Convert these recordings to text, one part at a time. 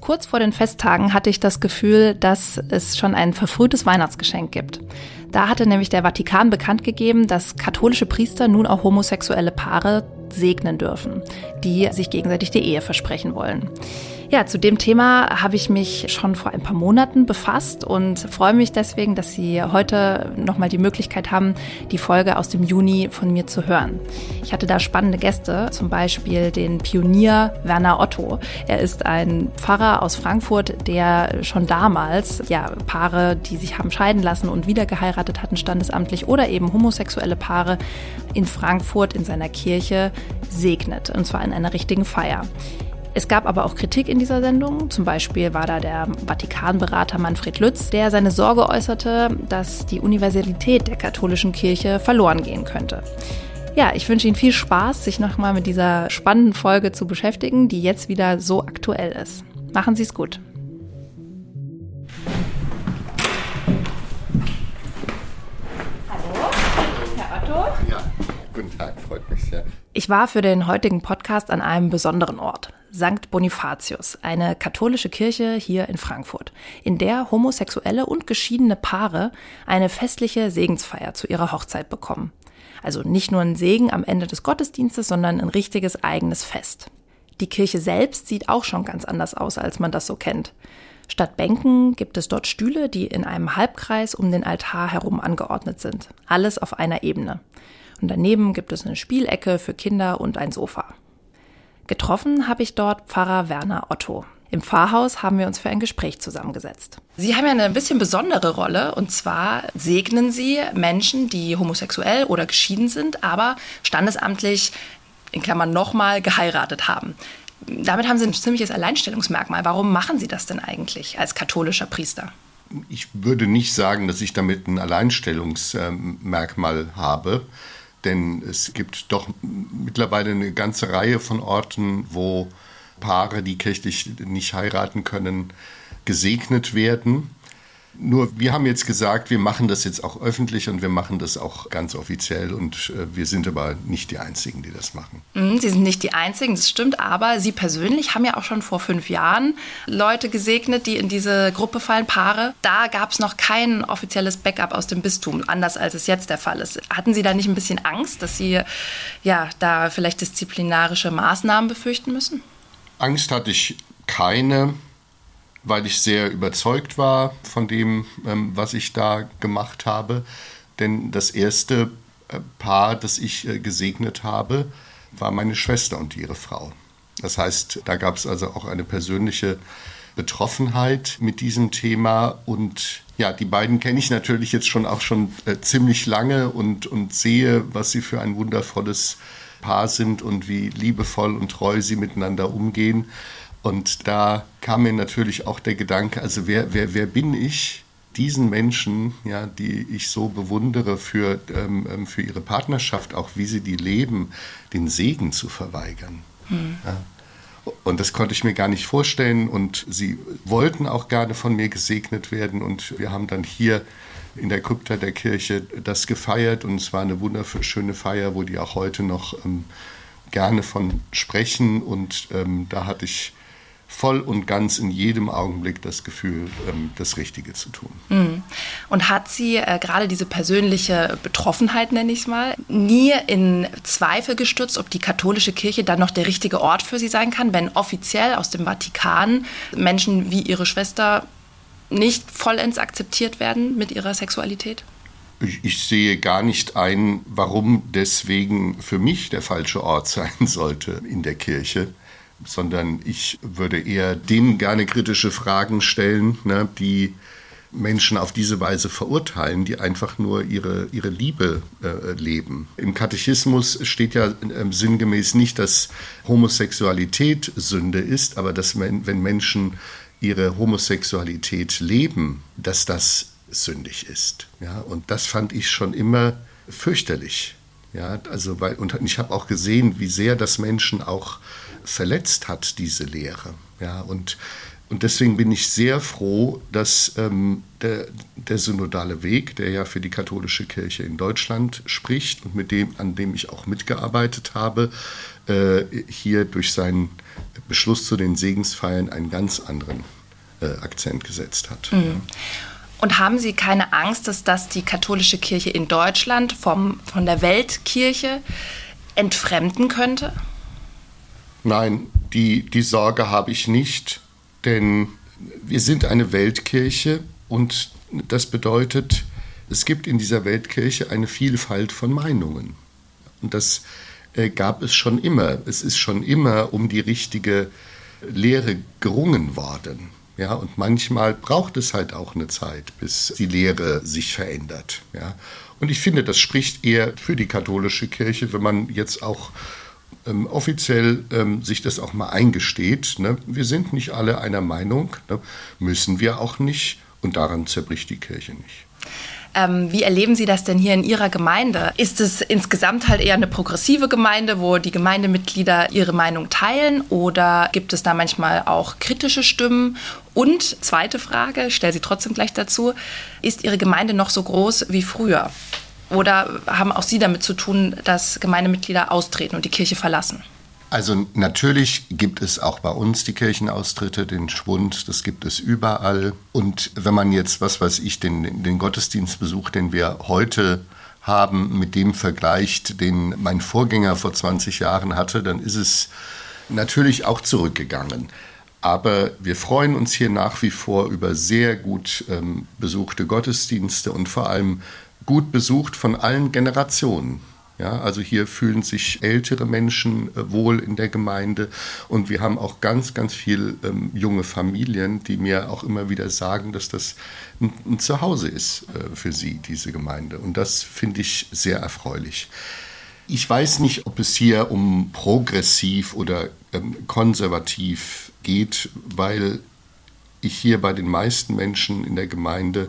Kurz vor den Festtagen hatte ich das Gefühl, dass es schon ein verfrühtes Weihnachtsgeschenk gibt. Da hatte nämlich der Vatikan bekannt gegeben, dass katholische Priester nun auch homosexuelle Paare segnen dürfen, die sich gegenseitig die Ehe versprechen wollen. Ja, zu dem Thema habe ich mich schon vor ein paar Monaten befasst und freue mich deswegen, dass Sie heute nochmal die Möglichkeit haben, die Folge aus dem Juni von mir zu hören. Ich hatte da spannende Gäste, zum Beispiel den Pionier Werner Otto. Er ist ein Pfarrer aus Frankfurt, der schon damals ja, Paare, die sich haben scheiden lassen und wieder geheiratet hatten, standesamtlich oder eben homosexuelle Paare in Frankfurt in seiner Kirche segnet, und zwar in einer richtigen Feier. Es gab aber auch Kritik in dieser Sendung. Zum Beispiel war da der Vatikanberater Manfred Lütz, der seine Sorge äußerte, dass die Universalität der katholischen Kirche verloren gehen könnte. Ja, ich wünsche Ihnen viel Spaß, sich nochmal mit dieser spannenden Folge zu beschäftigen, die jetzt wieder so aktuell ist. Machen Sie es gut. Hallo, Herr Otto. Ja, guten Tag, freut mich sehr. Ich war für den heutigen Podcast an einem besonderen Ort. St. Bonifatius, eine katholische Kirche hier in Frankfurt, in der homosexuelle und geschiedene Paare eine festliche Segensfeier zu ihrer Hochzeit bekommen. Also nicht nur ein Segen am Ende des Gottesdienstes, sondern ein richtiges eigenes Fest. Die Kirche selbst sieht auch schon ganz anders aus, als man das so kennt. Statt Bänken gibt es dort Stühle, die in einem Halbkreis um den Altar herum angeordnet sind. Alles auf einer Ebene. Und daneben gibt es eine Spielecke für Kinder und ein Sofa. Getroffen habe ich dort Pfarrer Werner Otto. Im Pfarrhaus haben wir uns für ein Gespräch zusammengesetzt. Sie haben ja eine bisschen besondere Rolle und zwar segnen Sie Menschen, die homosexuell oder geschieden sind, aber standesamtlich in Klammern nochmal geheiratet haben. Damit haben Sie ein ziemliches Alleinstellungsmerkmal. Warum machen Sie das denn eigentlich als katholischer Priester? Ich würde nicht sagen, dass ich damit ein Alleinstellungsmerkmal habe denn es gibt doch mittlerweile eine ganze Reihe von Orten, wo Paare, die kirchlich nicht heiraten können, gesegnet werden. Nur wir haben jetzt gesagt, wir machen das jetzt auch öffentlich und wir machen das auch ganz offiziell und äh, wir sind aber nicht die Einzigen, die das machen. Mhm, Sie sind nicht die Einzigen, das stimmt, aber Sie persönlich haben ja auch schon vor fünf Jahren Leute gesegnet, die in diese Gruppe fallen, Paare. Da gab es noch kein offizielles Backup aus dem Bistum, anders als es jetzt der Fall ist. Hatten Sie da nicht ein bisschen Angst, dass Sie ja da vielleicht disziplinarische Maßnahmen befürchten müssen? Angst hatte ich keine weil ich sehr überzeugt war von dem, ähm, was ich da gemacht habe. Denn das erste äh, Paar, das ich äh, gesegnet habe, war meine Schwester und ihre Frau. Das heißt, da gab es also auch eine persönliche Betroffenheit mit diesem Thema und ja, die beiden kenne ich natürlich jetzt schon auch schon äh, ziemlich lange und, und sehe, was sie für ein wundervolles Paar sind und wie liebevoll und treu sie miteinander umgehen. Und da kam mir natürlich auch der Gedanke, also wer, wer, wer bin ich, diesen Menschen, ja, die ich so bewundere für, ähm, ähm, für ihre Partnerschaft, auch wie sie die leben, den Segen zu verweigern. Hm. Ja. Und das konnte ich mir gar nicht vorstellen. Und sie wollten auch gerne von mir gesegnet werden. Und wir haben dann hier in der Krypta der Kirche das gefeiert. Und es war eine wunderschöne Feier, wo die auch heute noch ähm, gerne von sprechen. Und ähm, da hatte ich voll und ganz in jedem Augenblick das Gefühl, ähm, das Richtige zu tun. Mhm. Und hat sie äh, gerade diese persönliche Betroffenheit, nenne ich es mal, nie in Zweifel gestürzt, ob die katholische Kirche dann noch der richtige Ort für sie sein kann, wenn offiziell aus dem Vatikan Menschen wie ihre Schwester nicht vollends akzeptiert werden mit ihrer Sexualität? Ich, sehe gar nicht ein, warum deswegen für mich der falsche Ort sein sollte in der Kirche sondern ich würde eher denen gerne kritische Fragen stellen, ne, die Menschen auf diese Weise verurteilen, die einfach nur ihre, ihre Liebe äh, leben. Im Katechismus steht ja äh, sinngemäß nicht, dass Homosexualität Sünde ist, aber dass wenn Menschen ihre Homosexualität leben, dass das sündig ist. Ja, und das fand ich schon immer fürchterlich. Ja, also weil, und ich habe auch gesehen, wie sehr das Menschen auch verletzt hat, diese Lehre. Ja, und, und deswegen bin ich sehr froh, dass ähm, der, der synodale Weg, der ja für die katholische Kirche in Deutschland spricht und mit dem, an dem ich auch mitgearbeitet habe, äh, hier durch seinen Beschluss zu den Segensfeiern einen ganz anderen äh, Akzent gesetzt hat. Mhm. Und haben Sie keine Angst, dass das die katholische Kirche in Deutschland vom, von der Weltkirche entfremden könnte? Nein, die, die Sorge habe ich nicht, denn wir sind eine Weltkirche und das bedeutet, es gibt in dieser Weltkirche eine Vielfalt von Meinungen. Und das äh, gab es schon immer. Es ist schon immer um die richtige Lehre gerungen worden. Ja, und manchmal braucht es halt auch eine Zeit, bis die Lehre sich verändert. Ja. Und ich finde, das spricht eher für die katholische Kirche, wenn man jetzt auch ähm, offiziell ähm, sich das auch mal eingesteht. Ne? Wir sind nicht alle einer Meinung, ne? müssen wir auch nicht und daran zerbricht die Kirche nicht. Ähm, wie erleben Sie das denn hier in Ihrer Gemeinde? Ist es insgesamt halt eher eine progressive Gemeinde, wo die Gemeindemitglieder ihre Meinung teilen oder gibt es da manchmal auch kritische Stimmen? Und zweite Frage, stelle sie trotzdem gleich dazu, ist Ihre Gemeinde noch so groß wie früher? Oder haben auch Sie damit zu tun, dass Gemeindemitglieder austreten und die Kirche verlassen? Also natürlich gibt es auch bei uns die Kirchenaustritte, den Schwund, das gibt es überall. Und wenn man jetzt, was weiß ich, den, den Gottesdienstbesuch, den wir heute haben, mit dem vergleicht, den mein Vorgänger vor 20 Jahren hatte, dann ist es natürlich auch zurückgegangen. Aber wir freuen uns hier nach wie vor über sehr gut ähm, besuchte Gottesdienste und vor allem gut besucht von allen Generationen. Ja, also hier fühlen sich ältere Menschen äh, wohl in der Gemeinde und wir haben auch ganz, ganz viel ähm, junge Familien, die mir auch immer wieder sagen, dass das ein, ein Zuhause ist äh, für sie, diese Gemeinde. Und das finde ich sehr erfreulich. Ich weiß nicht, ob es hier um progressiv oder ähm, konservativ geht, weil ich hier bei den meisten Menschen in der Gemeinde,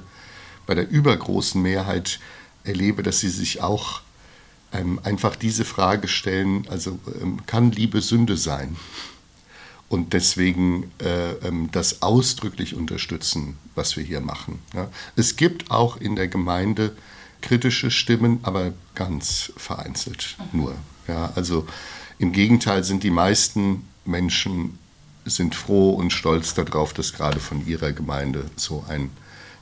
bei der übergroßen Mehrheit erlebe, dass sie sich auch ähm, einfach diese Frage stellen, also ähm, kann Liebe Sünde sein? Und deswegen äh, ähm, das ausdrücklich unterstützen, was wir hier machen. Ja. Es gibt auch in der Gemeinde kritische Stimmen, aber ganz vereinzelt nur. Ja. Also im Gegenteil sind die meisten Menschen sind froh und stolz darauf, dass gerade von ihrer Gemeinde so ein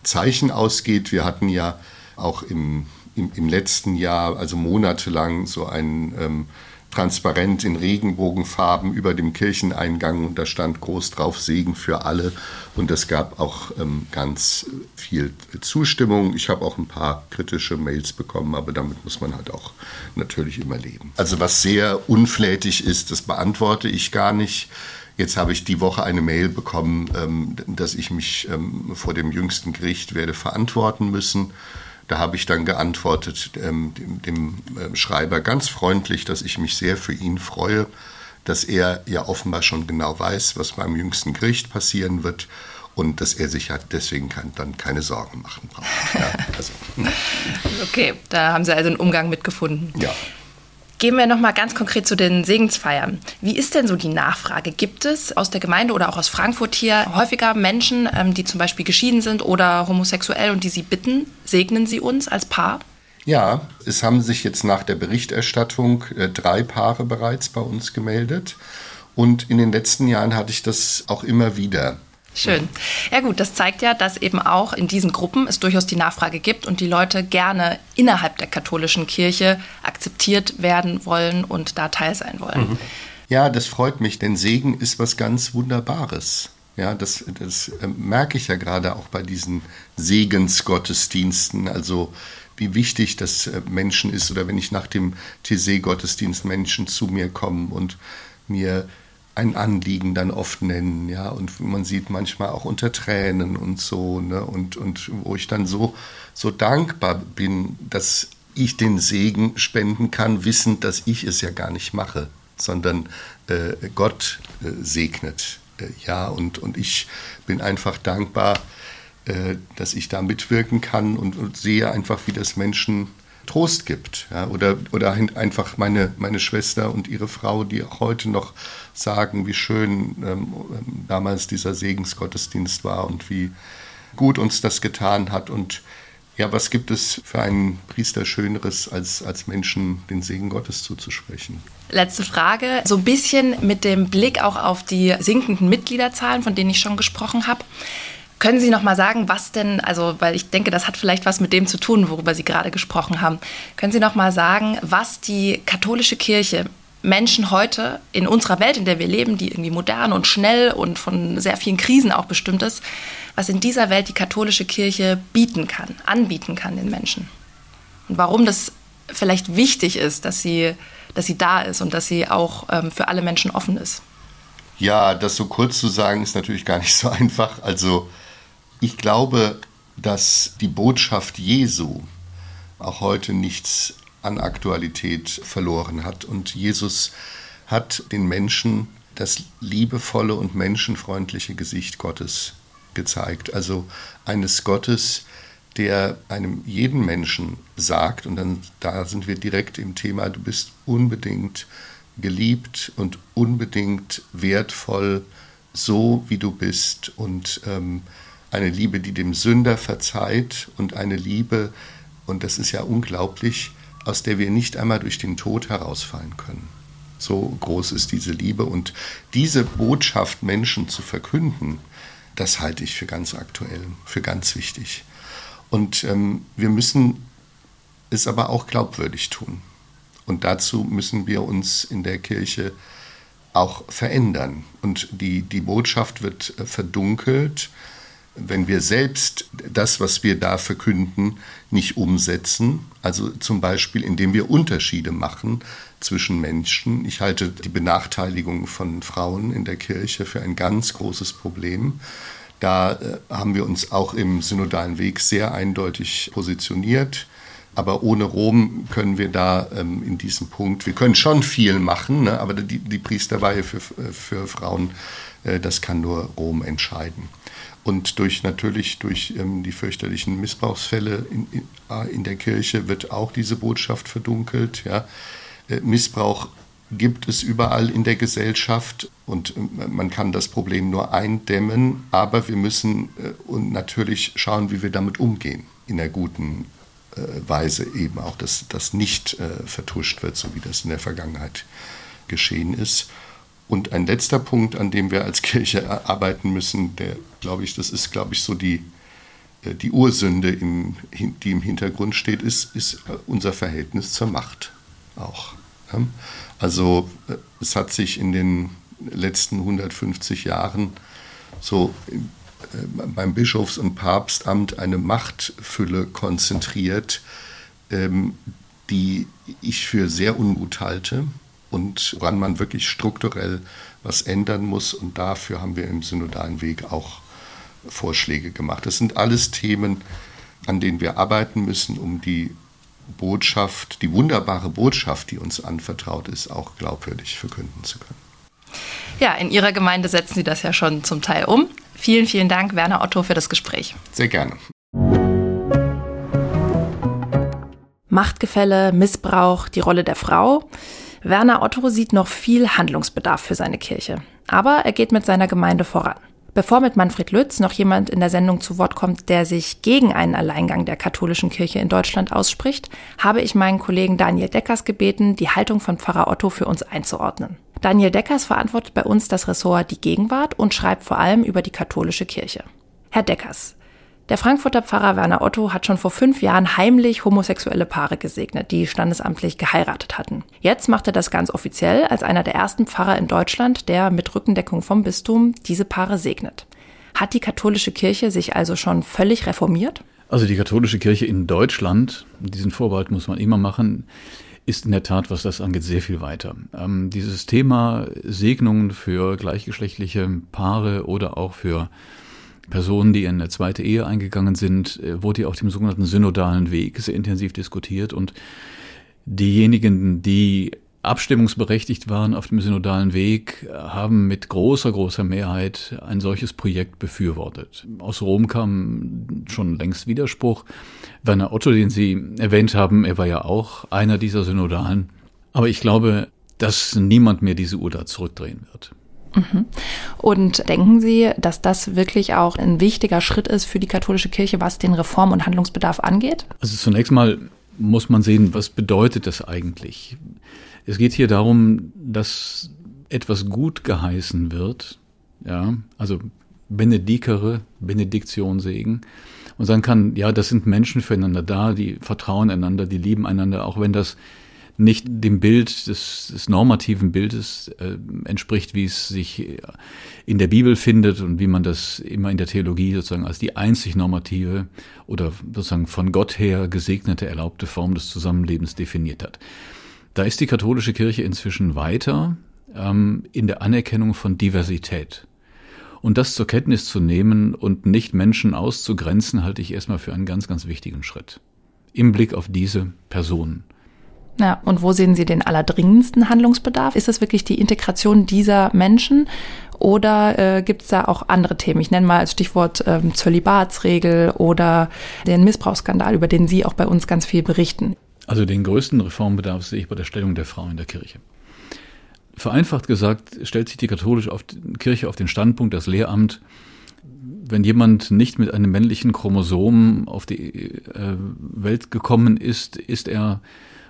Zeichen ausgeht. Wir hatten ja auch im im, im letzten Jahr, also monatelang, so ein ähm, Transparent in Regenbogenfarben über dem Kircheneingang und da stand groß drauf Segen für alle und es gab auch ähm, ganz viel Zustimmung. Ich habe auch ein paar kritische Mails bekommen, aber damit muss man halt auch natürlich immer leben. Also was sehr unflätig ist, das beantworte ich gar nicht. Jetzt habe ich die Woche eine Mail bekommen, ähm, dass ich mich ähm, vor dem jüngsten Gericht werde verantworten müssen. Da habe ich dann geantwortet ähm, dem, dem Schreiber ganz freundlich, dass ich mich sehr für ihn freue, dass er ja offenbar schon genau weiß, was beim jüngsten Gericht passieren wird und dass er sich halt deswegen kann, dann keine Sorgen machen braucht. Ja, also. okay, da haben Sie also einen Umgang mitgefunden. Ja. Gehen wir noch mal ganz konkret zu den Segensfeiern. Wie ist denn so die Nachfrage? Gibt es aus der Gemeinde oder auch aus Frankfurt hier häufiger Menschen, ähm, die zum Beispiel geschieden sind oder homosexuell und die Sie bitten, segnen Sie uns als Paar? Ja, es haben sich jetzt nach der Berichterstattung äh, drei Paare bereits bei uns gemeldet. Und in den letzten Jahren hatte ich das auch immer wieder. Schön. Ja gut, das zeigt ja, dass eben auch in diesen Gruppen es durchaus die Nachfrage gibt und die Leute gerne innerhalb der katholischen Kirche akzeptiert werden wollen und da teil sein wollen. Mhm. Ja, das freut mich, denn Segen ist was ganz Wunderbares. Ja, das, das äh, merke ich ja gerade auch bei diesen Segensgottesdiensten. Also wie wichtig das äh, Menschen ist oder wenn ich nach dem TC-Gottesdienst Menschen zu mir kommen und mir ein Anliegen dann oft nennen, ja, und man sieht manchmal auch unter Tränen und so, ne, und, und wo ich dann so, so dankbar bin, dass ich den Segen spenden kann, wissend, dass ich es ja gar nicht mache, sondern äh, Gott äh, segnet, äh, ja, und, und ich bin einfach dankbar, äh, dass ich da mitwirken kann und, und sehe einfach, wie das Menschen Trost gibt. Ja, oder, oder einfach meine, meine Schwester und ihre Frau, die auch heute noch sagen, wie schön ähm, damals dieser Segensgottesdienst war und wie gut uns das getan hat. Und Ja, was gibt es für einen Priester Schöneres, als, als Menschen den Segen Gottes zuzusprechen? Letzte Frage, so ein bisschen mit dem Blick auch auf die sinkenden Mitgliederzahlen, von denen ich schon gesprochen habe. Können Sie noch mal sagen, was denn, also weil ich denke, das hat vielleicht was mit dem zu tun, worüber Sie gerade gesprochen haben. Können Sie noch mal sagen, was die katholische Kirche Menschen heute in unserer Welt, in der wir leben, die irgendwie modern und schnell und von sehr vielen Krisen auch bestimmt ist, was in dieser Welt die katholische Kirche bieten kann, anbieten kann den Menschen. Und warum das vielleicht wichtig ist, dass sie, dass sie da ist und dass sie auch ähm, für alle Menschen offen ist. Ja, das so kurz zu sagen, ist natürlich gar nicht so einfach. Also ich glaube, dass die Botschaft Jesu auch heute nichts an Aktualität verloren hat. Und Jesus hat den Menschen das liebevolle und menschenfreundliche Gesicht Gottes gezeigt. Also eines Gottes, der einem jeden Menschen sagt, und dann da sind wir direkt im Thema, du bist unbedingt geliebt und unbedingt wertvoll, so wie du bist. Und ähm, eine Liebe, die dem Sünder verzeiht und eine Liebe, und das ist ja unglaublich, aus der wir nicht einmal durch den Tod herausfallen können. So groß ist diese Liebe und diese Botschaft Menschen zu verkünden, das halte ich für ganz aktuell, für ganz wichtig. Und ähm, wir müssen es aber auch glaubwürdig tun. Und dazu müssen wir uns in der Kirche auch verändern. Und die, die Botschaft wird äh, verdunkelt, wenn wir selbst das, was wir da verkünden, nicht umsetzen. Also zum Beispiel, indem wir Unterschiede machen zwischen Menschen. Ich halte die Benachteiligung von Frauen in der Kirche für ein ganz großes Problem. Da äh, haben wir uns auch im synodalen Weg sehr eindeutig positioniert. Aber ohne Rom können wir da ähm, in diesem Punkt, wir können schon viel machen, ne, aber die, die Priesterweihe für, für Frauen, äh, das kann nur Rom entscheiden. Und durch natürlich durch ähm, die fürchterlichen Missbrauchsfälle in, in, äh, in, der Kirche wird auch diese Botschaft verdunkelt. Ja. Äh, Missbrauch gibt es überall in der Gesellschaft und äh, man kann das Problem nur eindämmen, aber wir müssen äh, natürlich schauen, wie wir damit umgehen in der guten äh, Weise eben auch, dass das nicht äh, vertuscht wird, so wie das in der Vergangenheit geschehen ist. Und ein letzter Punkt, an dem wir als Kirche arbeiten müssen, der, glaube ich, das ist, glaube ich, so die, äh, die Ursünde, im, die im Hintergrund steht, ist, ist äh, unser Verhältnis zur Macht auch. Also äh, es hat sich in den letzten 150 Jahren so beim Bischofs- und Papstamt eine Machtfülle konzentriert, ähm, die ich für sehr ungut halte und woran man wirklich strukturell was ändern muss. Und dafür haben wir im synodalen Weg auch Vorschläge gemacht. Das sind alles Themen, an denen wir arbeiten müssen, um die Botschaft, die wunderbare Botschaft, die uns anvertraut ist, auch glaubwürdig verkünden zu können. Ja, in Ihrer Gemeinde setzen Sie das ja schon zum Teil um. Vielen, vielen Dank, Werner Otto, für das Gespräch. Sehr gerne. Machtgefälle, Missbrauch, die Rolle der Frau. Werner Otto sieht noch viel Handlungsbedarf für seine Kirche. Aber er geht mit seiner Gemeinde voran. Bevor mit Manfred Lütz noch jemand in der Sendung zu Wort kommt, der sich gegen einen Alleingang der katholischen Kirche in Deutschland ausspricht, habe ich meinen Kollegen Daniel Deckers gebeten, die Haltung von Pfarrer Otto für uns einzuordnen. Daniel Deckers verantwortet bei uns das Ressort die Gegenwart und schreibt vor allem über die katholische Kirche. Herr Deckers, der Frankfurter Pfarrer Werner Otto hat schon vor fünf Jahren heimlich homosexuelle Paare gesegnet, die standesamtlich geheiratet hatten. Jetzt macht er das ganz offiziell als einer der ersten Pfarrer in Deutschland, der mit Rückendeckung vom Bistum diese Paare segnet. Hat die katholische Kirche sich also schon völlig reformiert? Also die katholische Kirche in Deutschland, diesen Vorbehalt muss man immer machen, ist in der Tat, was das angeht, sehr viel weiter. Ähm, dieses Thema Segnungen für gleichgeschlechtliche Paare oder auch für Personen, die in eine zweite Ehe eingegangen sind, äh, wurde ja auf dem sogenannten synodalen Weg sehr intensiv diskutiert und diejenigen, die abstimmungsberechtigt waren auf dem synodalen Weg, haben mit großer, großer Mehrheit ein solches Projekt befürwortet. Aus Rom kam schon längst Widerspruch. Werner Otto, den Sie erwähnt haben, er war ja auch einer dieser Synodalen. Aber ich glaube, dass niemand mehr diese Uhr da zurückdrehen wird. Mhm. Und denken Sie, dass das wirklich auch ein wichtiger Schritt ist für die katholische Kirche, was den Reform- und Handlungsbedarf angeht? Also zunächst mal muss man sehen, was bedeutet das eigentlich? Es geht hier darum, dass etwas gut geheißen wird, ja, also Benedikere, Benediktion Segen, und sagen kann, ja, das sind Menschen füreinander da, die vertrauen einander, die lieben einander, auch wenn das nicht dem Bild des, des normativen Bildes äh, entspricht, wie es sich in der Bibel findet und wie man das immer in der Theologie sozusagen als die einzig normative oder sozusagen von Gott her gesegnete, erlaubte Form des Zusammenlebens definiert hat. Da ist die katholische Kirche inzwischen weiter ähm, in der Anerkennung von Diversität. Und das zur Kenntnis zu nehmen und nicht Menschen auszugrenzen, halte ich erstmal für einen ganz, ganz wichtigen Schritt. Im Blick auf diese Personen. Ja, und wo sehen Sie den allerdringendsten Handlungsbedarf? Ist es wirklich die Integration dieser Menschen oder äh, gibt es da auch andere Themen? Ich nenne mal als Stichwort ähm, Zölibatsregel oder den Missbrauchsskandal, über den Sie auch bei uns ganz viel berichten. Also den größten Reformbedarf sehe ich bei der Stellung der Frau in der Kirche. Vereinfacht gesagt stellt sich die katholische Kirche auf den Standpunkt, das Lehramt, wenn jemand nicht mit einem männlichen Chromosom auf die äh, Welt gekommen ist, ist er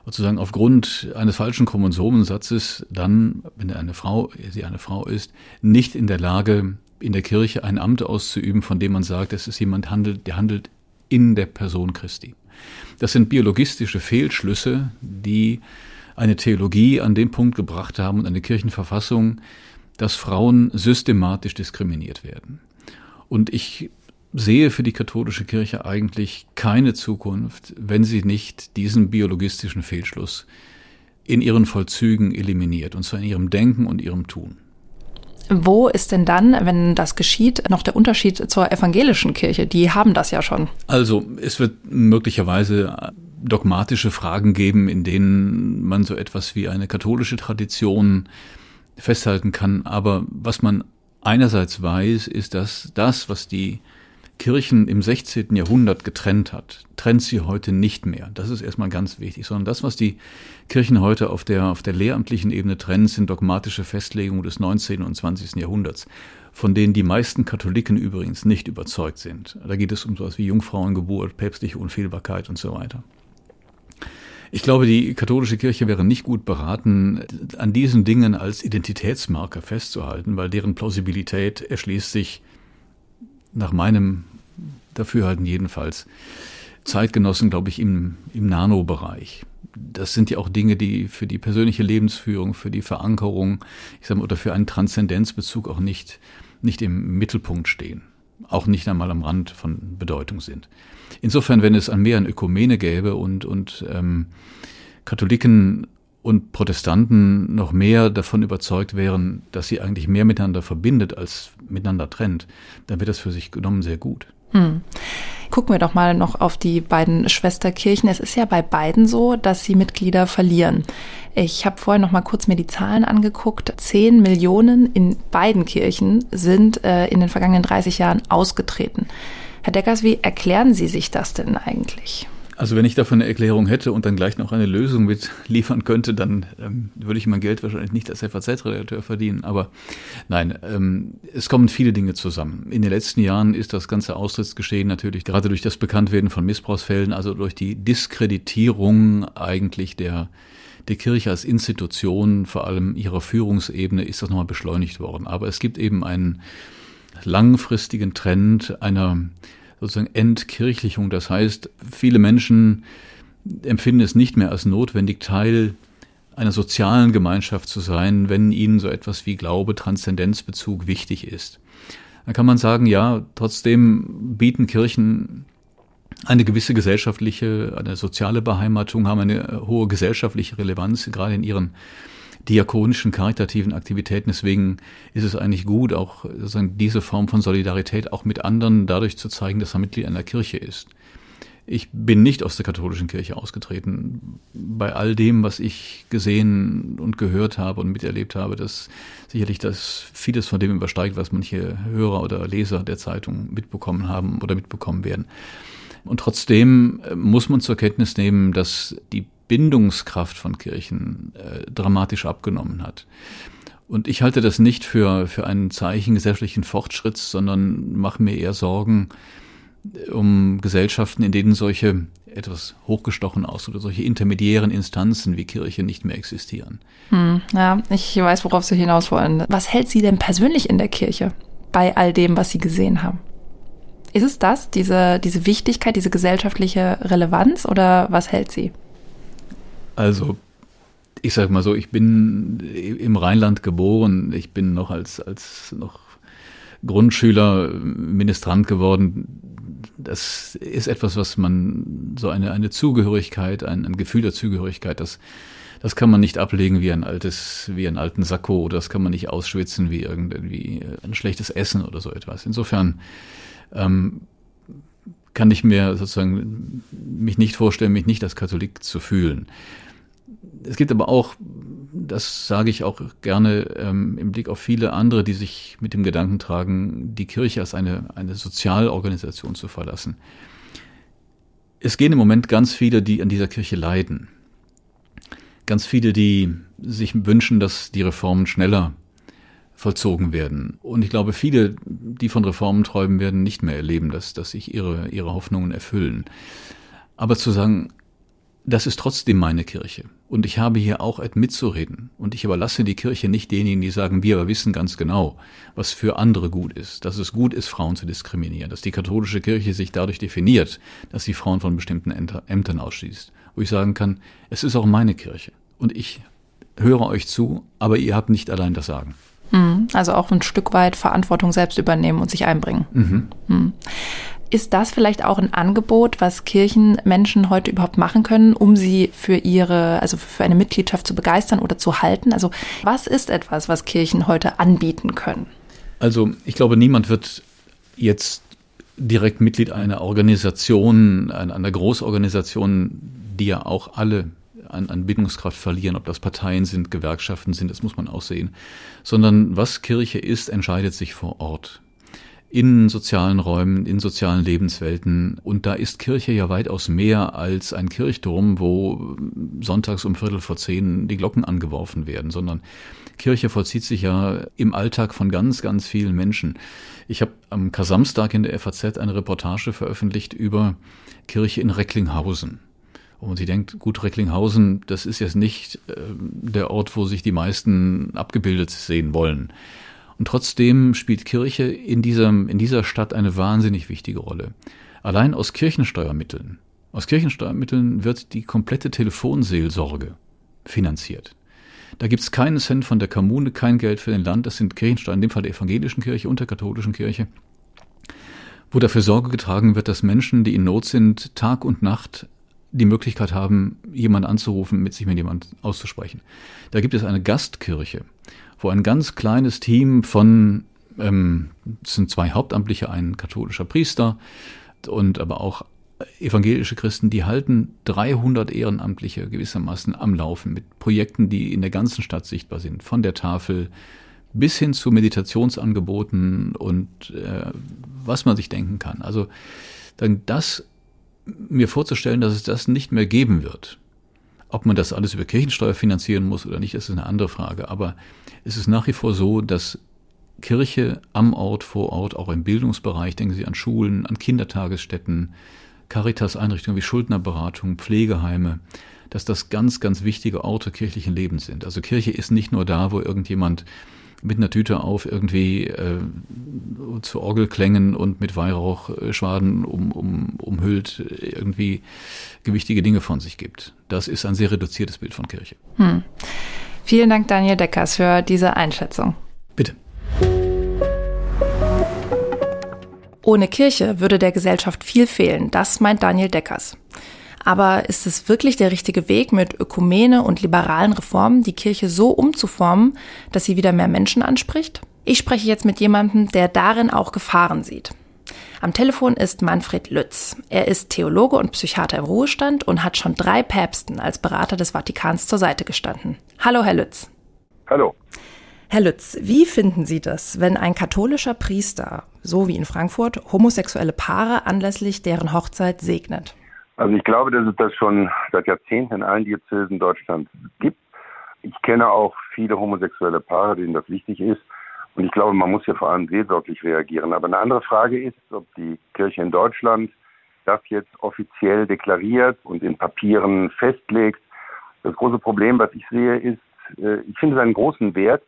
sozusagen aufgrund eines falschen Chromosomensatzes dann, wenn eine Frau, sie eine Frau ist, nicht in der Lage, in der Kirche ein Amt auszuüben, von dem man sagt, es ist jemand handelt, der handelt in der Person Christi. Das sind biologistische Fehlschlüsse, die eine Theologie an den Punkt gebracht haben und eine Kirchenverfassung, dass Frauen systematisch diskriminiert werden. Und ich sehe für die katholische Kirche eigentlich keine Zukunft, wenn sie nicht diesen biologistischen Fehlschluss in ihren Vollzügen eliminiert, und zwar in ihrem Denken und ihrem Tun. Wo ist denn dann, wenn das geschieht, noch der Unterschied zur evangelischen Kirche? Die haben das ja schon. Also es wird möglicherweise dogmatische Fragen geben, in denen man so etwas wie eine katholische Tradition festhalten kann. Aber was man einerseits weiß, ist, dass das, was die Kirchen im 16. Jahrhundert getrennt hat, trennt sie heute nicht mehr. Das ist erstmal ganz wichtig, sondern das, was die Kirchen heute auf der, auf der lehramtlichen Ebene trennen, sind dogmatische Festlegungen des 19. und 20. Jahrhunderts, von denen die meisten Katholiken übrigens nicht überzeugt sind. Da geht es um sowas wie Jungfrauengeburt, päpstliche Unfehlbarkeit und so weiter. Ich glaube, die katholische Kirche wäre nicht gut beraten, an diesen Dingen als Identitätsmarker festzuhalten, weil deren Plausibilität erschließt sich nach meinem Dafürhalten jedenfalls, Zeitgenossen, glaube ich, im, im Nano-Bereich. Das sind ja auch Dinge, die für die persönliche Lebensführung, für die Verankerung, ich sage mal, oder für einen Transzendenzbezug auch nicht, nicht im Mittelpunkt stehen. Auch nicht einmal am Rand von Bedeutung sind. Insofern, wenn es an mehr an Ökumene gäbe und, und ähm, Katholiken und Protestanten noch mehr davon überzeugt wären, dass sie eigentlich mehr miteinander verbindet als miteinander trennt, dann wäre das für sich genommen sehr gut. Hm. Gucken wir doch mal noch auf die beiden Schwesterkirchen. Es ist ja bei beiden so, dass sie Mitglieder verlieren. Ich habe vorhin noch mal kurz mir die Zahlen angeguckt. Zehn Millionen in beiden Kirchen sind äh, in den vergangenen 30 Jahren ausgetreten. Herr Deckers, wie erklären Sie sich das denn eigentlich? Also wenn ich davon eine Erklärung hätte und dann gleich noch eine Lösung mit liefern könnte, dann ähm, würde ich mein Geld wahrscheinlich nicht als FAZ-Redakteur verdienen. Aber nein, ähm, es kommen viele Dinge zusammen. In den letzten Jahren ist das ganze Austrittsgeschehen natürlich gerade durch das Bekanntwerden von Missbrauchsfällen, also durch die Diskreditierung eigentlich der der Kirche als Institution, vor allem ihrer Führungsebene, ist das nochmal beschleunigt worden. Aber es gibt eben einen langfristigen Trend einer sozusagen Entkirchlichung. Das heißt, viele Menschen empfinden es nicht mehr als notwendig, Teil einer sozialen Gemeinschaft zu sein, wenn ihnen so etwas wie Glaube, Transzendenzbezug wichtig ist. Dann kann man sagen, ja, trotzdem bieten Kirchen eine gewisse gesellschaftliche, eine soziale Beheimatung, haben eine hohe gesellschaftliche Relevanz, gerade in ihren diakonischen, karitativen Aktivitäten. Deswegen ist es eigentlich gut, auch diese Form von Solidarität auch mit anderen dadurch zu zeigen, dass er Mitglied einer Kirche ist. Ich bin nicht aus der katholischen Kirche ausgetreten. Bei all dem, was ich gesehen und gehört habe und miterlebt habe, dass sicherlich das vieles von dem übersteigt, was manche Hörer oder Leser der Zeitung mitbekommen haben oder mitbekommen werden. Und trotzdem muss man zur Kenntnis nehmen, dass die Bindungskraft von Kirchen äh, dramatisch abgenommen hat. Und ich halte das nicht für, für ein Zeichen gesellschaftlichen Fortschritts, sondern mache mir eher Sorgen um Gesellschaften, in denen solche etwas hochgestochen aus oder solche intermediären Instanzen wie Kirche nicht mehr existieren. Hm, ja, ich weiß, worauf Sie hinaus wollen. Was hält Sie denn persönlich in der Kirche bei all dem, was Sie gesehen haben? Ist es das, diese, diese Wichtigkeit, diese gesellschaftliche Relevanz oder was hält Sie? Also ich sage mal so, ich bin im Rheinland geboren. Ich bin noch als, als noch Grundschüler Ministrant geworden. Das ist etwas, was man, so eine, eine Zugehörigkeit, ein, ein Gefühl der Zugehörigkeit, das, das kann man nicht ablegen wie ein altes, wie einen alten Sakko oder das kann man nicht ausschwitzen wie irgendwie ein schlechtes Essen oder so etwas. Insofern ähm, kann ich mir sozusagen mich nicht vorstellen, mich nicht als Katholik zu fühlen. Es gibt aber auch, das sage ich auch gerne ähm, im Blick auf viele andere, die sich mit dem Gedanken tragen, die Kirche als eine, eine Sozialorganisation zu verlassen. Es gehen im Moment ganz viele, die an dieser Kirche leiden. Ganz viele, die sich wünschen, dass die Reformen schneller vollzogen werden. Und ich glaube, viele, die von Reformen träumen, werden nicht mehr erleben, dass, dass sich ihre, ihre Hoffnungen erfüllen. Aber zu sagen, das ist trotzdem meine Kirche. Und ich habe hier auch mitzureden. Und ich überlasse die Kirche nicht denjenigen, die sagen, wir aber wissen ganz genau, was für andere gut ist. Dass es gut ist, Frauen zu diskriminieren. Dass die katholische Kirche sich dadurch definiert, dass sie Frauen von bestimmten Ämtern ausschließt. Wo ich sagen kann, es ist auch meine Kirche. Und ich höre euch zu, aber ihr habt nicht allein das Sagen. Hm, also auch ein Stück weit Verantwortung selbst übernehmen und sich einbringen. Mhm. Ist das vielleicht auch ein Angebot, was Kirchenmenschen heute überhaupt machen können, um sie für ihre, also für eine Mitgliedschaft zu begeistern oder zu halten? Also was ist etwas, was Kirchen heute anbieten können? Also ich glaube, niemand wird jetzt direkt Mitglied einer Organisation, einer Großorganisation, die ja auch alle an, an Bindungskraft verlieren, ob das Parteien sind, Gewerkschaften sind, das muss man auch sehen. Sondern was Kirche ist, entscheidet sich vor Ort in sozialen Räumen, in sozialen Lebenswelten. Und da ist Kirche ja weitaus mehr als ein Kirchturm, wo sonntags um Viertel vor zehn die Glocken angeworfen werden, sondern Kirche vollzieht sich ja im Alltag von ganz, ganz vielen Menschen. Ich habe am Kasamstag in der FAZ eine Reportage veröffentlicht über Kirche in Recklinghausen. Und sie denkt, gut, Recklinghausen, das ist jetzt nicht äh, der Ort, wo sich die meisten abgebildet sehen wollen. Und trotzdem spielt Kirche in, diesem, in dieser Stadt eine wahnsinnig wichtige Rolle. Allein aus Kirchensteuermitteln. Aus Kirchensteuermitteln wird die komplette Telefonseelsorge finanziert. Da gibt es keinen Cent von der Kommune, kein Geld für den Land. Das sind Kirchensteuern, in dem Fall der evangelischen Kirche und der katholischen Kirche, wo dafür Sorge getragen wird, dass Menschen, die in Not sind, Tag und Nacht die Möglichkeit haben, jemand anzurufen, mit sich mit jemand auszusprechen. Da gibt es eine Gastkirche, wo ein ganz kleines Team von, ähm, sind zwei Hauptamtliche, ein katholischer Priester und aber auch evangelische Christen, die halten 300 Ehrenamtliche gewissermaßen am Laufen mit Projekten, die in der ganzen Stadt sichtbar sind, von der Tafel bis hin zu Meditationsangeboten und äh, was man sich denken kann. Also dann das mir vorzustellen, dass es das nicht mehr geben wird. Ob man das alles über Kirchensteuer finanzieren muss oder nicht, ist eine andere Frage. Aber es ist nach wie vor so, dass Kirche am Ort, vor Ort, auch im Bildungsbereich, denken Sie an Schulen, an Kindertagesstätten, Caritas-Einrichtungen wie Schuldnerberatung, Pflegeheime, dass das ganz, ganz wichtige Orte kirchlichen Lebens sind. Also Kirche ist nicht nur da, wo irgendjemand mit einer Tüte auf irgendwie äh, zu Orgelklängen und mit Weihrauchschwaden um, um, umhüllt irgendwie gewichtige Dinge von sich gibt. Das ist ein sehr reduziertes Bild von Kirche. Hm. Vielen Dank, Daniel Deckers, für diese Einschätzung. Bitte. Ohne Kirche würde der Gesellschaft viel fehlen, das meint Daniel Deckers. Aber ist es wirklich der richtige Weg, mit Ökumene und liberalen Reformen die Kirche so umzuformen, dass sie wieder mehr Menschen anspricht? Ich spreche jetzt mit jemandem, der darin auch Gefahren sieht. Am Telefon ist Manfred Lütz. Er ist Theologe und Psychiater im Ruhestand und hat schon drei Päpsten als Berater des Vatikans zur Seite gestanden. Hallo, Herr Lütz. Hallo. Herr Lütz, wie finden Sie das, wenn ein katholischer Priester, so wie in Frankfurt, homosexuelle Paare anlässlich deren Hochzeit segnet? Also ich glaube, dass es das schon seit Jahrzehnten in allen Diözesen Deutschlands gibt. Ich kenne auch viele homosexuelle Paare, denen das wichtig ist. Und ich glaube, man muss hier vor allem seelsorglich reagieren. Aber eine andere Frage ist, ob die Kirche in Deutschland das jetzt offiziell deklariert und in Papieren festlegt. Das große Problem, was ich sehe, ist, äh, ich finde es einen großen Wert,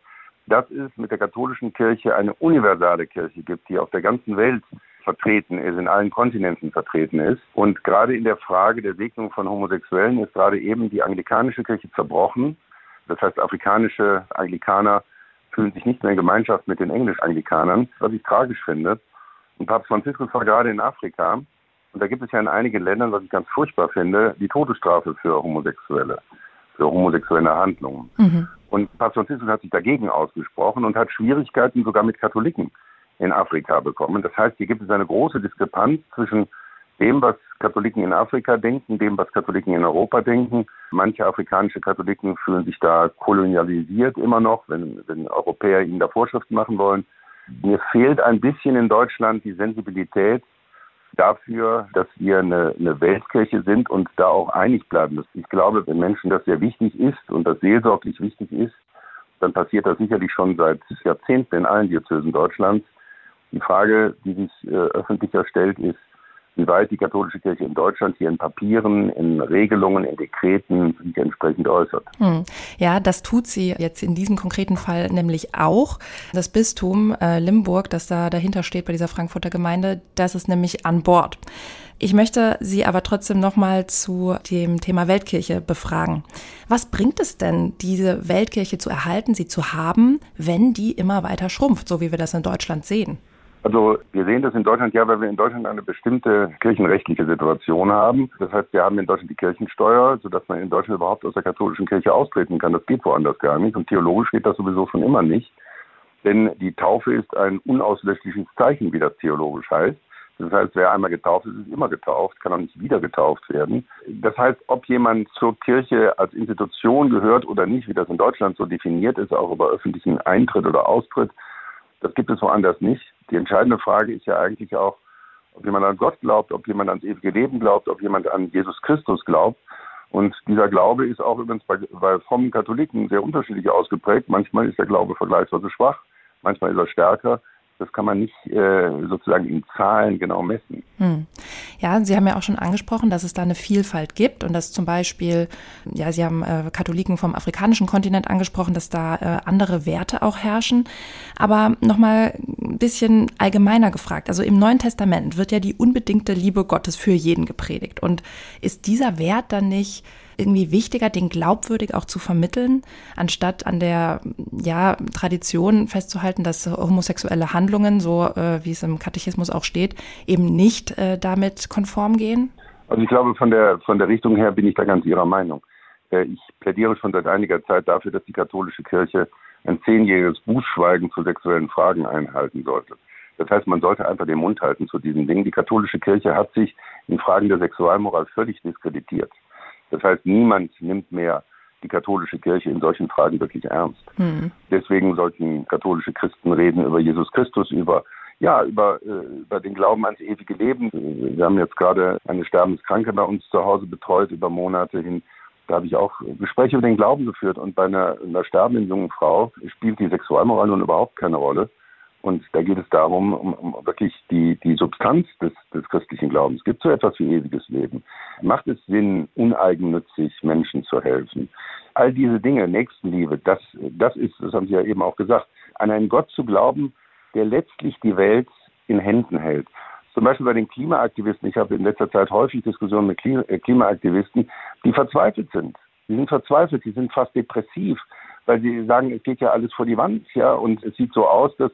dass es mit der katholischen Kirche eine universale Kirche gibt, die auf der ganzen Welt vertreten ist, in allen Kontinenten vertreten ist. Und gerade in der Frage der Segnung von Homosexuellen ist gerade eben die anglikanische Kirche zerbrochen. Das heißt, afrikanische Anglikaner fühlen sich nicht mehr in Gemeinschaft mit den englisch-anglikanern, was ich tragisch finde. Und Papst Franziskus war gerade in Afrika. Und da gibt es ja in einigen Ländern, was ich ganz furchtbar finde, die Todesstrafe für Homosexuelle, für homosexuelle Handlungen. Mhm. Und Papst Franziskus hat sich dagegen ausgesprochen und hat Schwierigkeiten sogar mit Katholiken in Afrika bekommen. Das heißt, hier gibt es eine große Diskrepanz zwischen dem, was Katholiken in Afrika denken, dem, was Katholiken in Europa denken. Manche afrikanische Katholiken fühlen sich da kolonialisiert immer noch, wenn, wenn Europäer ihnen da Vorschriften machen wollen. Mir fehlt ein bisschen in Deutschland die Sensibilität dafür, dass wir eine, eine Weltkirche sind und da auch einig bleiben. Ich glaube, wenn Menschen das sehr wichtig ist und das seelsorglich wichtig ist, dann passiert das sicherlich schon seit Jahrzehnten in allen Diözesen Deutschlands. Die Frage, die sich äh, öffentlicher stellt, ist, wie weit die katholische Kirche in Deutschland hier in Papieren, in Regelungen, in Dekreten sich entsprechend äußert. Hm. Ja, das tut sie jetzt in diesem konkreten Fall nämlich auch. Das Bistum äh, Limburg, das da dahinter steht bei dieser Frankfurter Gemeinde, das ist nämlich an Bord. Ich möchte Sie aber trotzdem nochmal zu dem Thema Weltkirche befragen. Was bringt es denn, diese Weltkirche zu erhalten, sie zu haben, wenn die immer weiter schrumpft, so wie wir das in Deutschland sehen? Also wir sehen das in Deutschland ja, weil wir in Deutschland eine bestimmte kirchenrechtliche Situation haben. Das heißt, wir haben in Deutschland die Kirchensteuer, sodass man in Deutschland überhaupt aus der katholischen Kirche austreten kann. Das geht woanders gar nicht. Und theologisch geht das sowieso schon immer nicht. Denn die Taufe ist ein unauslöschliches Zeichen, wie das theologisch heißt. Das heißt, wer einmal getauft ist, ist immer getauft, kann auch nicht wieder getauft werden. Das heißt, ob jemand zur Kirche als Institution gehört oder nicht, wie das in Deutschland so definiert ist, auch über öffentlichen Eintritt oder Austritt, das gibt es woanders nicht. Die entscheidende Frage ist ja eigentlich auch, ob jemand an Gott glaubt, ob jemand ans ewige Leben glaubt, ob jemand an Jesus Christus glaubt. Und dieser Glaube ist auch übrigens bei, bei frommen Katholiken sehr unterschiedlich ausgeprägt. Manchmal ist der Glaube vergleichsweise schwach, manchmal ist er stärker. Das kann man nicht äh, sozusagen in Zahlen genau messen. Hm. Ja, Sie haben ja auch schon angesprochen, dass es da eine Vielfalt gibt und dass zum Beispiel, ja, Sie haben äh, Katholiken vom afrikanischen Kontinent angesprochen, dass da äh, andere Werte auch herrschen. Aber nochmal ein bisschen allgemeiner gefragt. Also im Neuen Testament wird ja die unbedingte Liebe Gottes für jeden gepredigt. Und ist dieser Wert dann nicht irgendwie wichtiger, den glaubwürdig auch zu vermitteln, anstatt an der ja, Tradition festzuhalten, dass homosexuelle Handlungen, so äh, wie es im Katechismus auch steht, eben nicht äh, damit konform gehen? Also ich glaube, von der, von der Richtung her bin ich da ganz Ihrer Meinung. Äh, ich plädiere schon seit einiger Zeit dafür, dass die katholische Kirche ein zehnjähriges Bußschweigen zu sexuellen Fragen einhalten sollte. Das heißt, man sollte einfach den Mund halten zu diesen Dingen. Die katholische Kirche hat sich in Fragen der Sexualmoral völlig diskreditiert. Das heißt, niemand nimmt mehr die katholische Kirche in solchen Fragen wirklich ernst. Mhm. Deswegen sollten katholische Christen reden über Jesus Christus, über ja, über, äh, über den Glauben ans ewige Leben. Wir haben jetzt gerade eine Sterbenskranke bei uns zu Hause betreut über Monate hin. Da habe ich auch Gespräche über den Glauben geführt und bei einer, einer sterbenden jungen Frau spielt die Sexualmoral nun überhaupt keine Rolle. Und da geht es darum, um, um wirklich die, die Substanz des, des christlichen Glaubens. Es gibt so etwas wie ewiges Leben. Macht es Sinn, uneigennützig Menschen zu helfen? All diese Dinge, Nächstenliebe, das, das ist, das haben Sie ja eben auch gesagt, an einen Gott zu glauben, der letztlich die Welt in Händen hält. Zum Beispiel bei den Klimaaktivisten. Ich habe in letzter Zeit häufig Diskussionen mit äh, Klimaaktivisten, die verzweifelt sind. Die sind verzweifelt, die sind fast depressiv, weil sie sagen, es geht ja alles vor die Wand, ja, und es sieht so aus, dass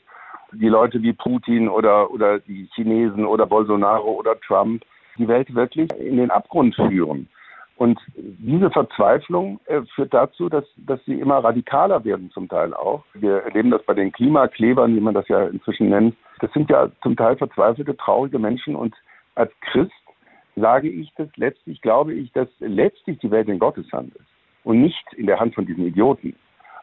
die Leute wie Putin oder, oder die Chinesen oder Bolsonaro oder Trump die Welt wirklich in den Abgrund führen. Und diese Verzweiflung äh, führt dazu, dass, dass sie immer radikaler werden, zum Teil auch. Wir erleben das bei den Klimaklebern, wie man das ja inzwischen nennt. Das sind ja zum Teil verzweifelte, traurige Menschen. Und als Christ sage ich das letztlich, glaube ich, dass letztlich die Welt in Gottes Hand ist und nicht in der Hand von diesen Idioten.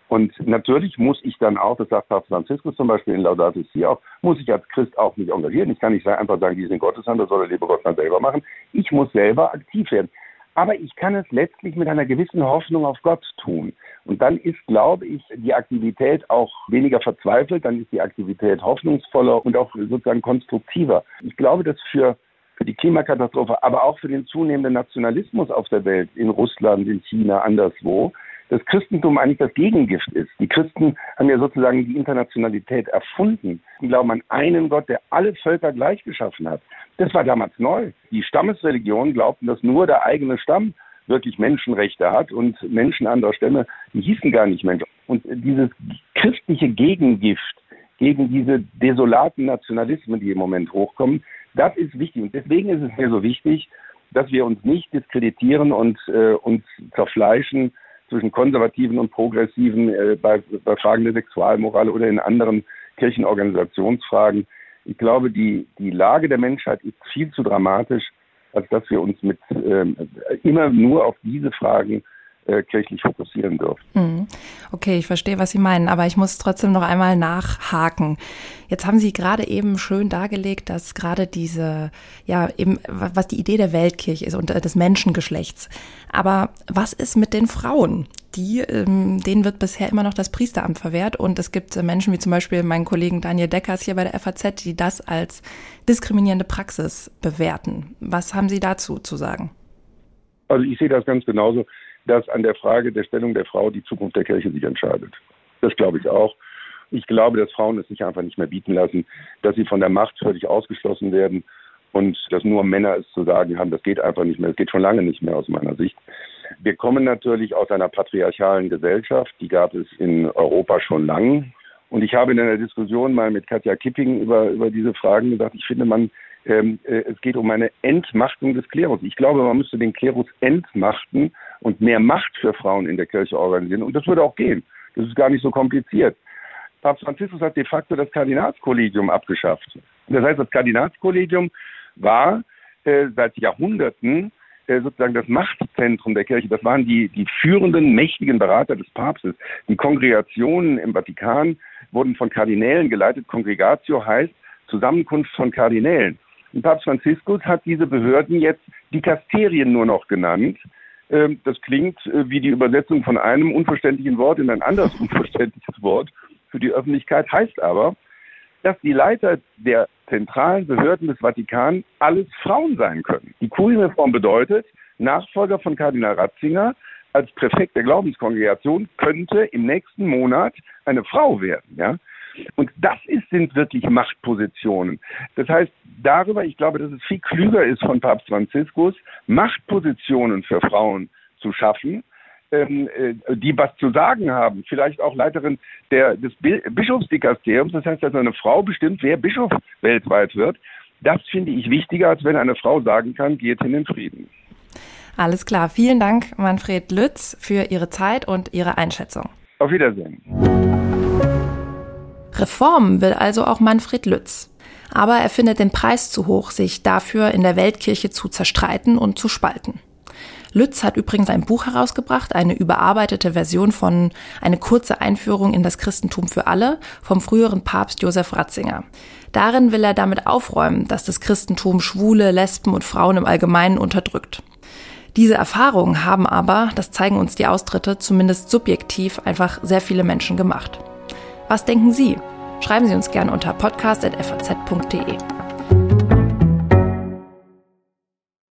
Und natürlich muss ich dann auch, das sagt Papst Franziskus zum Beispiel in Laudato Si auch, muss ich als Christ auch mich engagieren. Ich kann nicht einfach sagen, die sind Gottes Hand, das soll der liebe Gott dann selber machen. Ich muss selber aktiv werden. Aber ich kann es letztlich mit einer gewissen Hoffnung auf Gott tun. Und dann ist, glaube ich, die Aktivität auch weniger verzweifelt, dann ist die Aktivität hoffnungsvoller und auch sozusagen konstruktiver. Ich glaube, dass für für die Klimakatastrophe, aber auch für den zunehmenden Nationalismus auf der Welt, in Russland, in China, anderswo, das Christentum eigentlich das Gegengift ist. Die Christen haben ja sozusagen die Internationalität erfunden. Die glauben an einen Gott, der alle Völker gleich geschaffen hat. Das war damals neu. Die Stammesreligionen glaubten, dass nur der eigene Stamm wirklich Menschenrechte hat und Menschen anderer Stämme, die hießen gar nicht Menschen. Und dieses christliche Gegengift gegen diese desolaten Nationalismen, die im Moment hochkommen, das ist wichtig. Und deswegen ist es mir so wichtig, dass wir uns nicht diskreditieren und äh, uns zerfleischen zwischen Konservativen und Progressiven äh, bei, bei Fragen der Sexualmoral oder in anderen Kirchenorganisationsfragen. Ich glaube, die, die Lage der Menschheit ist viel zu dramatisch, als dass wir uns mit äh, immer nur auf diese Fragen äh, kirchlich fokussieren dürfen. Mhm. Okay, ich verstehe, was Sie meinen, aber ich muss trotzdem noch einmal nachhaken. Jetzt haben Sie gerade eben schön dargelegt, dass gerade diese, ja, eben, was die Idee der Weltkirche ist und äh, des Menschengeschlechts. Aber was ist mit den Frauen? Die, ähm, denen wird bisher immer noch das Priesteramt verwehrt und es gibt äh, Menschen wie zum Beispiel meinen Kollegen Daniel Deckers hier bei der FAZ, die das als diskriminierende Praxis bewerten. Was haben Sie dazu zu sagen? Also ich sehe das ganz genauso dass an der Frage der Stellung der Frau die Zukunft der Kirche sich entscheidet. Das glaube ich auch. Ich glaube, dass Frauen es sich einfach nicht mehr bieten lassen, dass sie von der Macht völlig ausgeschlossen werden und dass nur Männer es zu sagen haben, das geht einfach nicht mehr. Das geht schon lange nicht mehr aus meiner Sicht. Wir kommen natürlich aus einer patriarchalen Gesellschaft, die gab es in Europa schon lang. Und ich habe in einer Diskussion mal mit Katja Kipping über, über diese Fragen gesagt, ich finde, man ähm, äh, es geht um eine Entmachtung des Klerus. Ich glaube, man müsste den Klerus entmachten und mehr Macht für Frauen in der Kirche organisieren. Und das würde auch gehen. Das ist gar nicht so kompliziert. Papst Franziskus hat de facto das Kardinalskollegium abgeschafft. Das heißt, das Kardinalskollegium war äh, seit Jahrhunderten äh, sozusagen das Machtzentrum der Kirche. Das waren die, die führenden, mächtigen Berater des Papstes. Die Kongregationen im Vatikan wurden von Kardinälen geleitet. Kongregatio heißt Zusammenkunft von Kardinälen. Und Papst Franziskus hat diese Behörden jetzt Dikasterien nur noch genannt. Ähm, das klingt äh, wie die Übersetzung von einem unverständlichen Wort in ein anderes unverständliches Wort für die Öffentlichkeit, heißt aber, dass die Leiter der zentralen Behörden des Vatikan alles Frauen sein können. Die Kurienreform bedeutet, Nachfolger von Kardinal Ratzinger als Präfekt der Glaubenskongregation könnte im nächsten Monat eine Frau werden. Ja? Und das ist, sind wirklich Machtpositionen. Das heißt, darüber, ich glaube, dass es viel klüger ist von Papst Franziskus, Machtpositionen für Frauen zu schaffen, ähm, äh, die was zu sagen haben, vielleicht auch Leiterin der, des Bischofsdikasteriums, das heißt, dass eine Frau bestimmt, wer Bischof weltweit wird. Das finde ich wichtiger, als wenn eine Frau sagen kann, geht in den Frieden. Alles klar. Vielen Dank, Manfred Lütz, für Ihre Zeit und Ihre Einschätzung. Auf Wiedersehen. Reformen will also auch Manfred Lütz. Aber er findet den Preis zu hoch, sich dafür in der Weltkirche zu zerstreiten und zu spalten. Lütz hat übrigens ein Buch herausgebracht, eine überarbeitete Version von Eine kurze Einführung in das Christentum für alle vom früheren Papst Josef Ratzinger. Darin will er damit aufräumen, dass das Christentum Schwule, Lesben und Frauen im Allgemeinen unterdrückt. Diese Erfahrungen haben aber, das zeigen uns die Austritte, zumindest subjektiv einfach sehr viele Menschen gemacht. Was denken Sie? Schreiben Sie uns gerne unter podcast.faz.de.